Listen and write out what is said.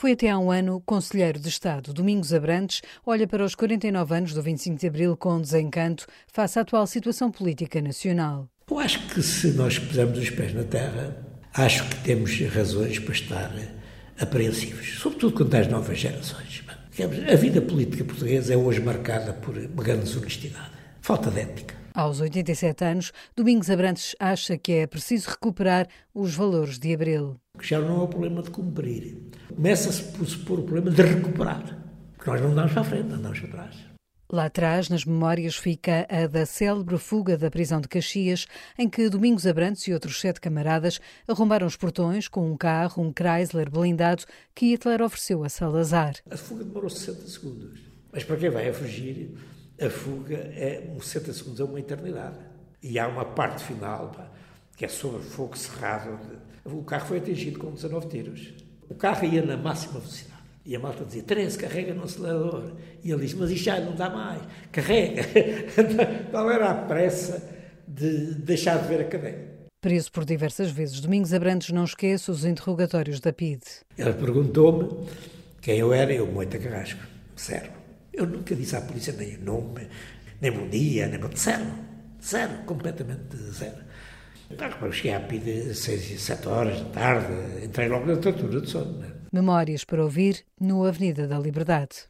Foi até há um ano conselheiro de Estado. Domingos Abrantes olha para os 49 anos do 25 de Abril com desencanto face à atual situação política nacional. Eu acho que se nós pusermos os pés na terra, acho que temos razões para estar apreensivos, sobretudo quanto às novas gerações. A vida política portuguesa é hoje marcada por uma grande desonestidade, falta de ética. Aos 87 anos, Domingos Abrantes acha que é preciso recuperar os valores de Abril. Já não é o problema de cumprir. Começa-se por se pôr o problema de recuperar. Porque nós não andamos para a frente, andamos para trás. Lá atrás, nas memórias, fica a da célebre fuga da prisão de Caxias, em que Domingos Abrantes e outros sete camaradas arrombaram os portões com um carro, um Chrysler blindado, que Hitler ofereceu a Salazar. A fuga demorou 60 segundos. Mas para quem vai a fugir, a fuga é um 60 segundos, é uma eternidade. E há uma parte final pá, que é sobre fogo cerrado. O carro foi atingido com 19 tiros. O carro ia na máxima velocidade. E a malta dizia, Terence, carrega no acelerador. E ele disse, mas isto já não dá mais. Carrega. Qual era a pressa de deixar de ver a cadeia? Preso por diversas vezes, Domingos Abrantes não esquece os interrogatórios da PIDE. Ele perguntou-me quem eu era, eu, Moita Carrasco. Zero. Eu nunca disse à polícia nem o nome, nem bom dia, nem bom zero. Zero, completamente zero. Eu cheguei à PIDE às seis e sete horas da tarde, entrei logo na tortura de sono. Né? Memórias para ouvir no Avenida da Liberdade.